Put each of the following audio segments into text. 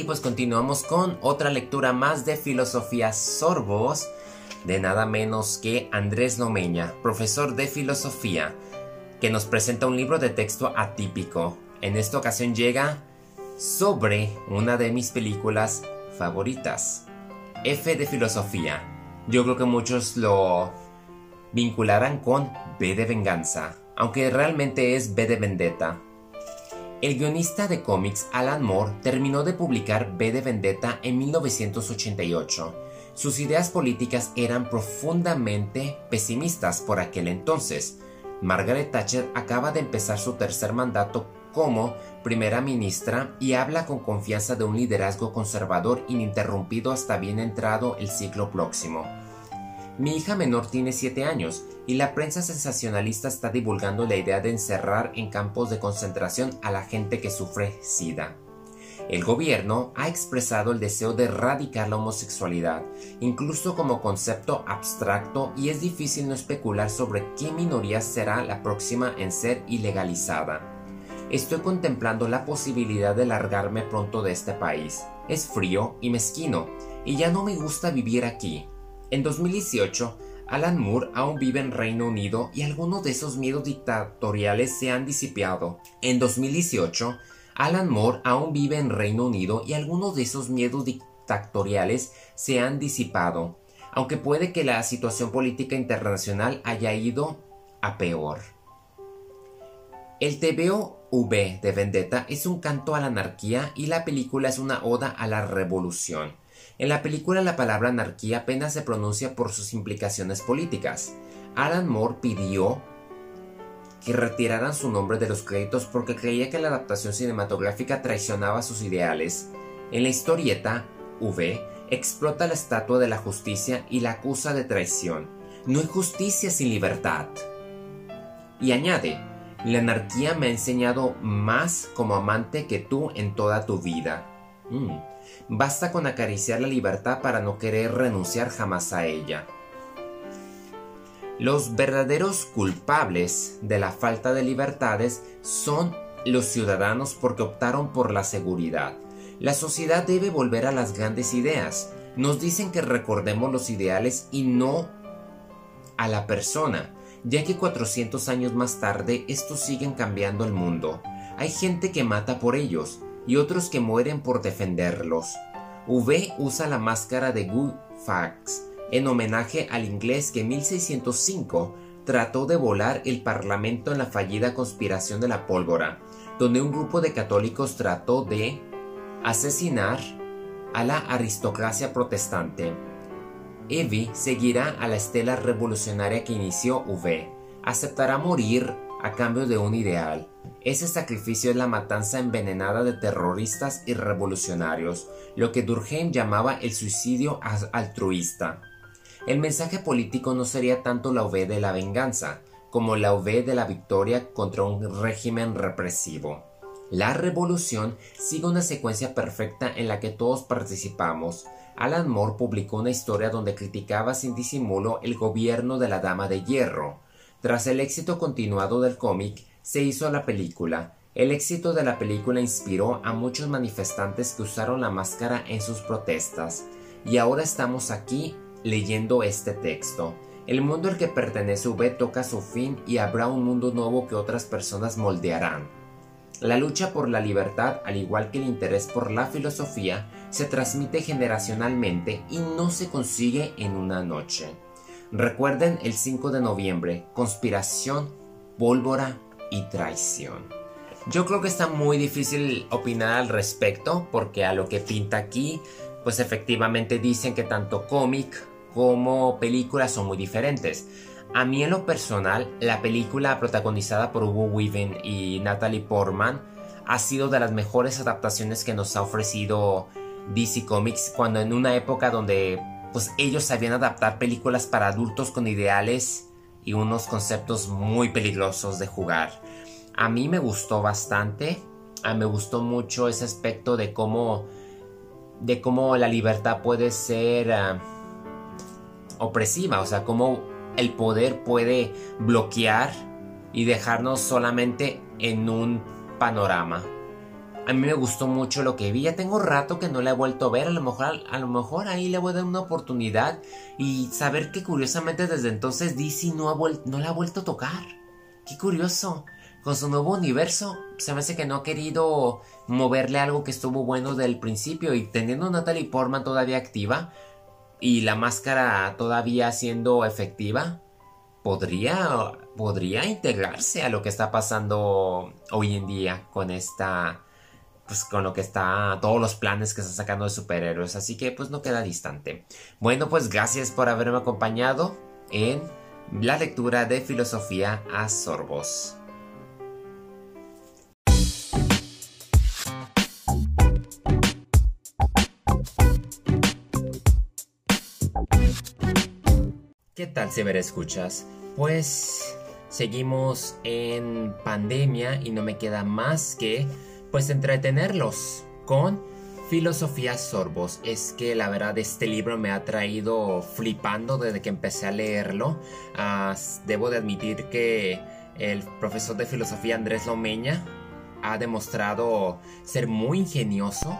aquí pues continuamos con otra lectura más de Filosofía Sorbos de nada menos que Andrés Lomeña, profesor de filosofía, que nos presenta un libro de texto atípico. En esta ocasión llega sobre una de mis películas favoritas, F de filosofía. Yo creo que muchos lo vincularán con B de venganza, aunque realmente es B de vendetta. El guionista de cómics Alan Moore terminó de publicar B de Vendetta en 1988. Sus ideas políticas eran profundamente pesimistas por aquel entonces. Margaret Thatcher acaba de empezar su tercer mandato como primera ministra y habla con confianza de un liderazgo conservador ininterrumpido hasta bien entrado el siglo próximo. Mi hija menor tiene 7 años y la prensa sensacionalista está divulgando la idea de encerrar en campos de concentración a la gente que sufre SIDA. El gobierno ha expresado el deseo de erradicar la homosexualidad, incluso como concepto abstracto, y es difícil no especular sobre qué minoría será la próxima en ser ilegalizada. Estoy contemplando la posibilidad de largarme pronto de este país. Es frío y mezquino, y ya no me gusta vivir aquí. En 2018, Alan Moore aún vive en Reino Unido y algunos de esos miedos dictatoriales se han disipado. En 2018, Alan Moore aún vive en Reino Unido y algunos de esos miedos dictatoriales se han disipado, aunque puede que la situación política internacional haya ido a peor. El TVO V de Vendetta es un canto a la anarquía y la película es una oda a la revolución. En la película la palabra anarquía apenas se pronuncia por sus implicaciones políticas. Alan Moore pidió que retiraran su nombre de los créditos porque creía que la adaptación cinematográfica traicionaba sus ideales. En la historieta, V explota la estatua de la justicia y la acusa de traición. No hay justicia sin libertad. Y añade, la anarquía me ha enseñado más como amante que tú en toda tu vida. Mm. Basta con acariciar la libertad para no querer renunciar jamás a ella. Los verdaderos culpables de la falta de libertades son los ciudadanos porque optaron por la seguridad. La sociedad debe volver a las grandes ideas. Nos dicen que recordemos los ideales y no a la persona, ya que 400 años más tarde estos siguen cambiando el mundo. Hay gente que mata por ellos, y otros que mueren por defenderlos. V usa la máscara de Fawkes en homenaje al inglés que en 1605 trató de volar el parlamento en la fallida conspiración de la pólvora, donde un grupo de católicos trató de asesinar a la aristocracia protestante. Evie seguirá a la estela revolucionaria que inició V. Aceptará morir a cambio de un ideal. Ese sacrificio es la matanza envenenada de terroristas y revolucionarios, lo que Durkheim llamaba el suicidio altruista. El mensaje político no sería tanto la V de la venganza, como la V de la victoria contra un régimen represivo. La revolución sigue una secuencia perfecta en la que todos participamos. Alan Moore publicó una historia donde criticaba sin disimulo el gobierno de la Dama de Hierro, tras el éxito continuado del cómic, se hizo la película. El éxito de la película inspiró a muchos manifestantes que usaron la máscara en sus protestas. Y ahora estamos aquí leyendo este texto. El mundo al que pertenece V toca su fin y habrá un mundo nuevo que otras personas moldearán. La lucha por la libertad, al igual que el interés por la filosofía, se transmite generacionalmente y no se consigue en una noche. Recuerden el 5 de noviembre, conspiración, pólvora y traición. Yo creo que está muy difícil opinar al respecto porque a lo que pinta aquí, pues efectivamente dicen que tanto cómic como película son muy diferentes. A mí en lo personal, la película protagonizada por Hugo Weaving y Natalie Portman ha sido de las mejores adaptaciones que nos ha ofrecido DC Comics cuando en una época donde pues ellos sabían adaptar películas para adultos con ideales y unos conceptos muy peligrosos de jugar. A mí me gustó bastante, a me gustó mucho ese aspecto de cómo de cómo la libertad puede ser ah, opresiva, o sea, cómo el poder puede bloquear y dejarnos solamente en un panorama. A mí me gustó mucho lo que vi. Ya tengo rato que no la he vuelto a ver. A lo mejor, a lo mejor ahí le voy a dar una oportunidad. Y saber que curiosamente desde entonces DC no, ha no la ha vuelto a tocar. Qué curioso. Con su nuevo universo, se me hace que no ha querido moverle algo que estuvo bueno del principio. Y teniendo Natalie Portman todavía activa. Y la máscara todavía siendo efectiva podría, podría integrarse a lo que está pasando hoy en día con esta, pues con lo que está, todos los planes que está sacando de superhéroes, así que pues no queda distante. Bueno, pues gracias por haberme acompañado en la lectura de filosofía a sorbos. ¿Qué tal, escuchas? Pues seguimos en pandemia y no me queda más que pues entretenerlos con Filosofía Sorbos. Es que la verdad este libro me ha traído flipando desde que empecé a leerlo. Ah, debo de admitir que el profesor de filosofía Andrés Lomeña ha demostrado ser muy ingenioso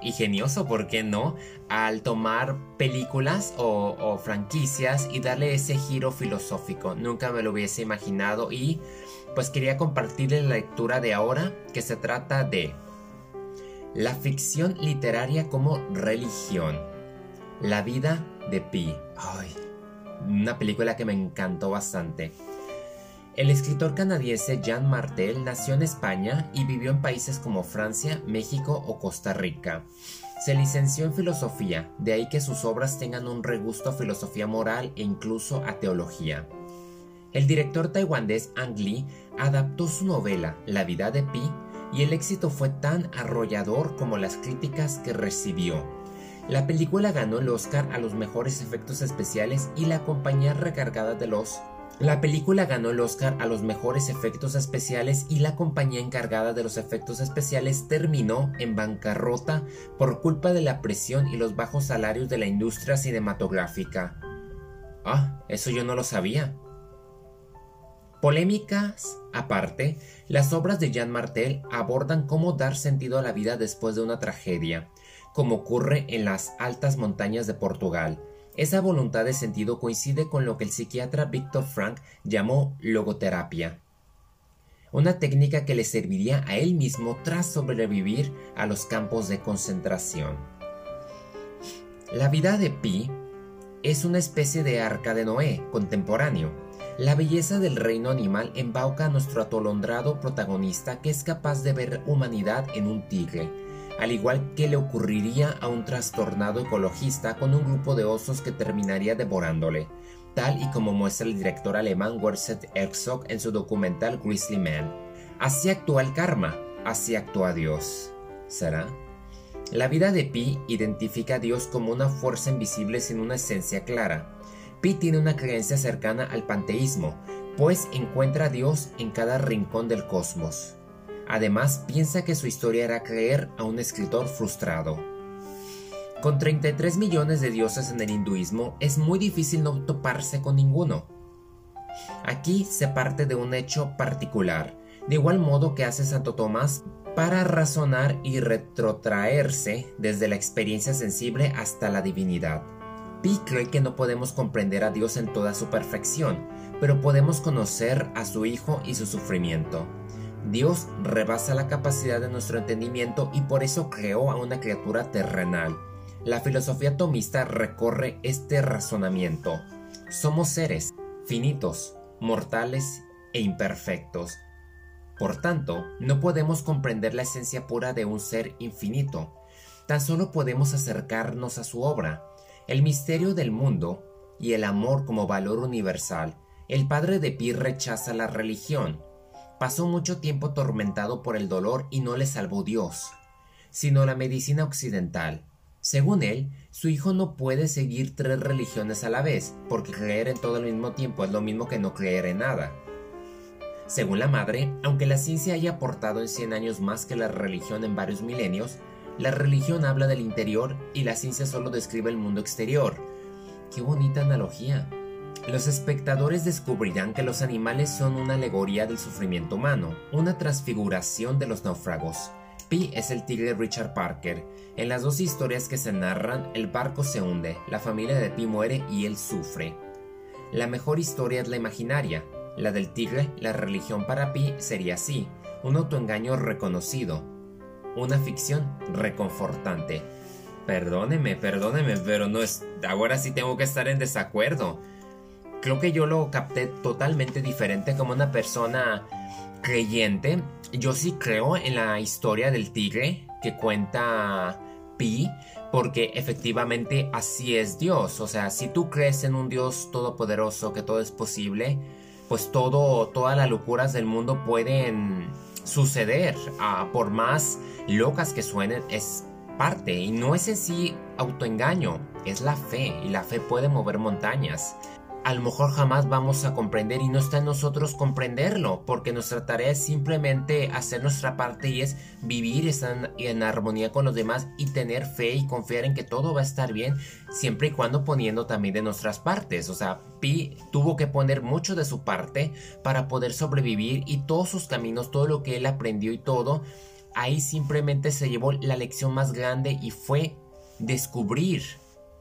y genioso, ¿por qué no? Al tomar películas o, franquicias y darle ese giro filosófico. Nunca me lo hubiese imaginado y pues quería compartirles la lectura de ahora que se trata de la ficción literaria como religión. La vida de Pi. Una película que me encantó bastante. El escritor canadiense Jean Martel nació en España y vivió en países como Francia, México o Costa Rica. Se licenció en filosofía, de ahí que sus obras tengan un regusto a filosofía moral e incluso a teología. El director taiwanés Ang Lee adaptó su novela La vida de Pi y el éxito fue tan arrollador como las críticas que recibió. La película ganó el Oscar a los mejores efectos especiales y la compañía recargada de los la película ganó el Oscar a los mejores efectos especiales y la compañía encargada de los efectos especiales terminó en bancarrota por culpa de la presión y los bajos salarios de la industria cinematográfica. Ah, eso yo no lo sabía. Polémicas aparte, las obras de Jean Martel abordan cómo dar sentido a la vida después de una tragedia, como ocurre en las altas montañas de Portugal, esa voluntad de sentido coincide con lo que el psiquiatra Viktor Frank llamó logoterapia, una técnica que le serviría a él mismo tras sobrevivir a los campos de concentración. La vida de Pi es una especie de arca de Noé contemporáneo. La belleza del reino animal embauca a nuestro atolondrado protagonista que es capaz de ver humanidad en un tigre, al igual que le ocurriría a un trastornado ecologista con un grupo de osos que terminaría devorándole, tal y como muestra el director alemán Werner Herzog en su documental Grizzly Man. Así actúa el karma, así actúa Dios. ¿Será? La vida de Pi identifica a Dios como una fuerza invisible sin una esencia clara. Pi tiene una creencia cercana al panteísmo, pues encuentra a Dios en cada rincón del cosmos. Además, piensa que su historia era creer a un escritor frustrado. Con 33 millones de dioses en el hinduismo, es muy difícil no toparse con ninguno. Aquí se parte de un hecho particular, de igual modo que hace Santo Tomás para razonar y retrotraerse desde la experiencia sensible hasta la divinidad. Pi cree que no podemos comprender a Dios en toda su perfección, pero podemos conocer a su Hijo y su sufrimiento. Dios rebasa la capacidad de nuestro entendimiento y por eso creó a una criatura terrenal. La filosofía tomista recorre este razonamiento. Somos seres finitos, mortales e imperfectos. Por tanto, no podemos comprender la esencia pura de un ser infinito. Tan solo podemos acercarnos a su obra. El misterio del mundo y el amor como valor universal. El padre de Pi rechaza la religión, pasó mucho tiempo tormentado por el dolor y no le salvó Dios, sino la medicina occidental. Según él, su hijo no puede seguir tres religiones a la vez, porque creer en todo al mismo tiempo es lo mismo que no creer en nada. Según la madre, aunque la ciencia haya aportado en 100 años más que la religión en varios milenios, la religión habla del interior y la ciencia solo describe el mundo exterior. Qué bonita analogía. Los espectadores descubrirán que los animales son una alegoría del sufrimiento humano, una transfiguración de los náufragos. Pi es el tigre Richard Parker. En las dos historias que se narran, el barco se hunde, la familia de Pi muere y él sufre. La mejor historia es la imaginaria. La del tigre, la religión para Pi sería así, un autoengaño reconocido, una ficción reconfortante. Perdóneme, perdóneme, pero no es. Ahora sí tengo que estar en desacuerdo. Creo que yo lo capté totalmente diferente como una persona creyente. Yo sí creo en la historia del tigre que cuenta Pi, porque efectivamente así es Dios. O sea, si tú crees en un Dios todopoderoso, que todo es posible, pues todo, todas las locuras del mundo pueden suceder. Ah, por más locas que suenen, es parte. Y no es en sí autoengaño, es la fe. Y la fe puede mover montañas a lo mejor jamás vamos a comprender y no está en nosotros comprenderlo, porque nuestra tarea es simplemente hacer nuestra parte y es vivir en, armonía con los demás y tener fe y confiar en que todo va a estar bien, siempre y cuando poniendo también de nuestras partes. O sea, Pi tuvo que poner mucho de su parte para poder sobrevivir y todos sus caminos, todo lo que él aprendió y todo, ahí simplemente se llevó la lección más grande y fue descubrir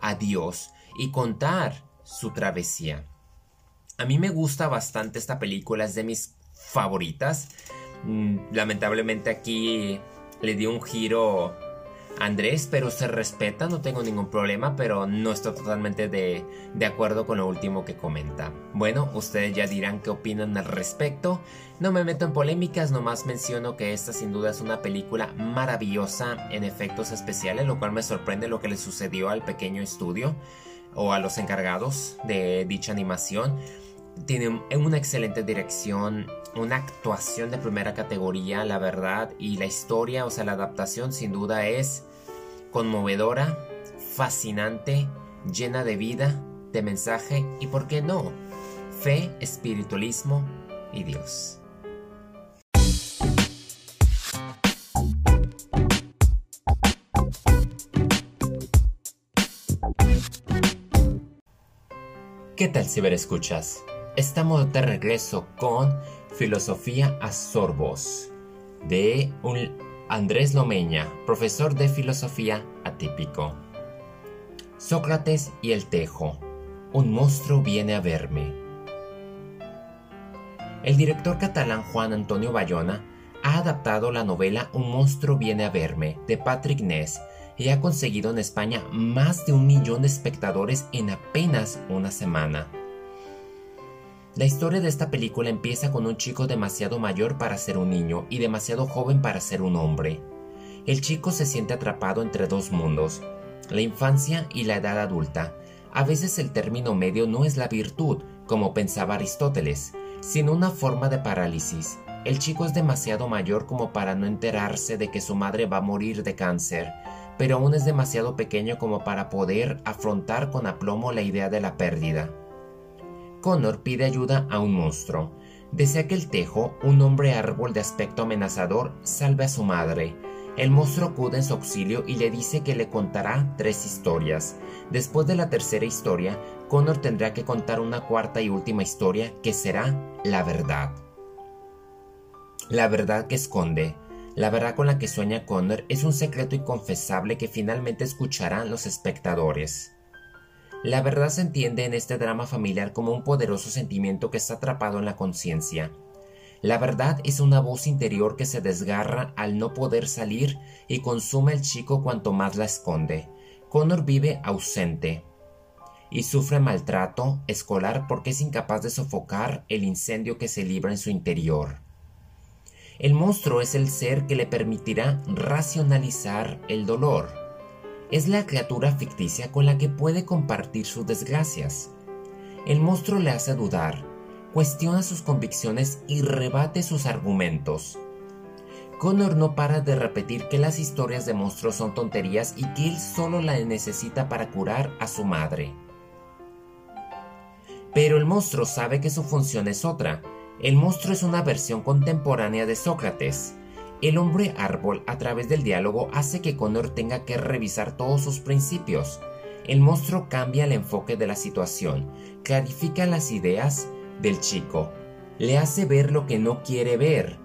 a Dios y contar su travesía. A mí me gusta bastante esta película, es de mis favoritas. Mm, lamentablemente aquí le dio un giro a Andrés, pero se respeta, no tengo ningún problema, pero no estoy totalmente de, de, acuerdo con lo último que comenta. Bueno, ustedes ya dirán qué opinan al respecto. No me meto en polémicas, nomás menciono que esta sin duda es una película maravillosa en efectos especiales, lo cual me sorprende lo que le sucedió al pequeño estudio o a los encargados de dicha animación. Tienen una excelente dirección, una actuación de primera categoría, la verdad, y la historia, o sea, la adaptación sin duda es conmovedora, fascinante, llena de vida, de mensaje y, ¿por qué no? Fe, espiritualismo y Dios. ¿Qué tal ciberescuchas? Estamos de regreso con Filosofía a Sorbos de un Andrés Lomeña, profesor de filosofía atípico. Sócrates y el Tejo. Un monstruo viene a verme. El director catalán Juan Antonio Bayona ha adaptado la novela Un monstruo viene a verme de Patrick Ness y ha conseguido en España más de un millón de espectadores en apenas una semana. La historia de esta película empieza con un chico demasiado mayor para ser un niño y demasiado joven para ser un hombre. El chico se siente atrapado entre dos mundos, la infancia y la edad adulta. A veces el término medio no es la virtud, como pensaba Aristóteles, sino una forma de parálisis. El chico es demasiado mayor como para no enterarse de que su madre va a morir de cáncer, pero aún es demasiado pequeño como para poder afrontar con aplomo la idea de la pérdida. Connor pide ayuda a un monstruo. Desea que el tejo, un hombre árbol de aspecto amenazador, salve a su madre. El monstruo acude en su auxilio y le dice que le contará tres historias. Después de la tercera historia, Connor tendrá que contar una cuarta y última historia que será la verdad. La verdad que esconde, la verdad con la que sueña Connor es un secreto inconfesable que finalmente escucharán los espectadores. La verdad se entiende en este drama familiar como un poderoso sentimiento que está atrapado en la conciencia. La verdad es una voz interior que se desgarra al no poder salir y consume al chico cuanto más la esconde. Connor vive ausente y sufre maltrato escolar porque es incapaz de sofocar el incendio que se libra en su interior. El monstruo es el ser que le permitirá racionalizar el dolor. Es la criatura ficticia con la que puede compartir sus desgracias. El monstruo le hace dudar, cuestiona sus convicciones y rebate sus argumentos. Connor no para de repetir que las historias de monstruos son tonterías y que él solo la necesita para curar a su madre. Pero el monstruo sabe que su función es otra, el monstruo es una versión contemporánea de Sócrates. El hombre árbol a través del diálogo hace que Connor tenga que revisar todos sus principios. El monstruo cambia el enfoque de la situación, clarifica las ideas del chico, le hace ver lo que no quiere ver,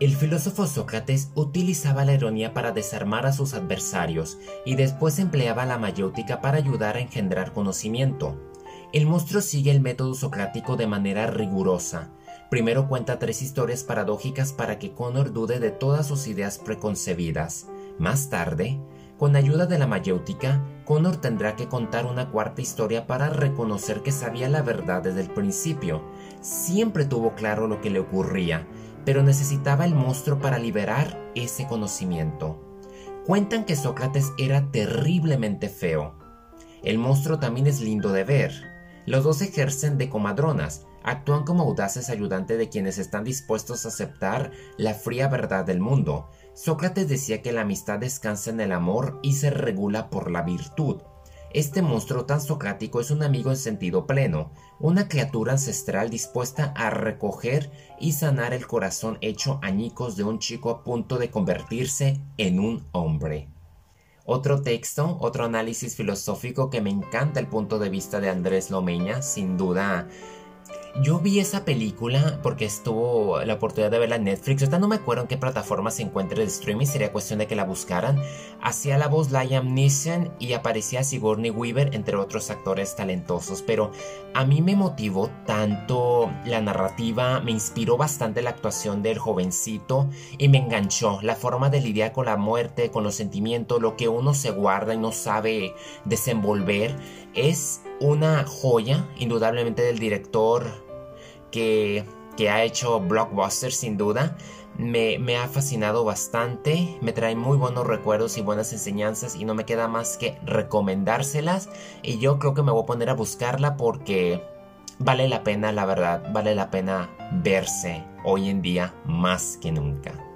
El filósofo Sócrates utilizaba la ironía para desarmar a sus adversarios y después empleaba la mayéutica para ayudar a engendrar conocimiento. El monstruo sigue el método socrático de manera rigurosa. Primero cuenta tres historias paradójicas para que Connor dude de todas sus ideas preconcebidas. Más tarde, con ayuda de la mayéutica, Connor tendrá que contar una cuarta historia para reconocer que sabía la verdad desde el principio. Siempre tuvo claro lo que le ocurría, pero necesitaba el monstruo para liberar ese conocimiento. Cuentan que Sócrates era terriblemente feo. El monstruo también es lindo de ver. Los dos ejercen de comadronas, actúan como audaces ayudantes de quienes están dispuestos a aceptar la fría verdad del mundo. Sócrates decía que la amistad descansa en el amor y se regula por la virtud. Este monstruo tan socrático es un amigo en sentido pleno, una criatura ancestral dispuesta a recoger y sanar el corazón hecho añicos de un chico a punto de convertirse en un hombre. Otro texto, otro análisis filosófico que me encanta el punto de vista de Andrés Lomeña, sin duda yo vi esa película porque estuvo la oportunidad de verla en Netflix. Ahorita no me acuerdo en qué plataforma se encuentra de streaming, sería cuestión de que la buscaran. Hacía la voz Liam Neeson y aparecía Sigourney Weaver, entre otros actores talentosos. Pero a mí me motivó tanto la narrativa, me inspiró bastante la actuación del jovencito y me enganchó. La forma de lidiar con la muerte, con los sentimientos, lo que uno se guarda y no sabe desenvolver. Es una joya, indudablemente, del director que, ha hecho Blockbuster sin duda. Me, me, ha fascinado bastante, me trae muy buenos recuerdos y buenas enseñanzas y no me queda más que recomendárselas y yo creo que me voy a poner a buscarla porque vale la pena, la verdad, vale la pena verse hoy en día más que nunca.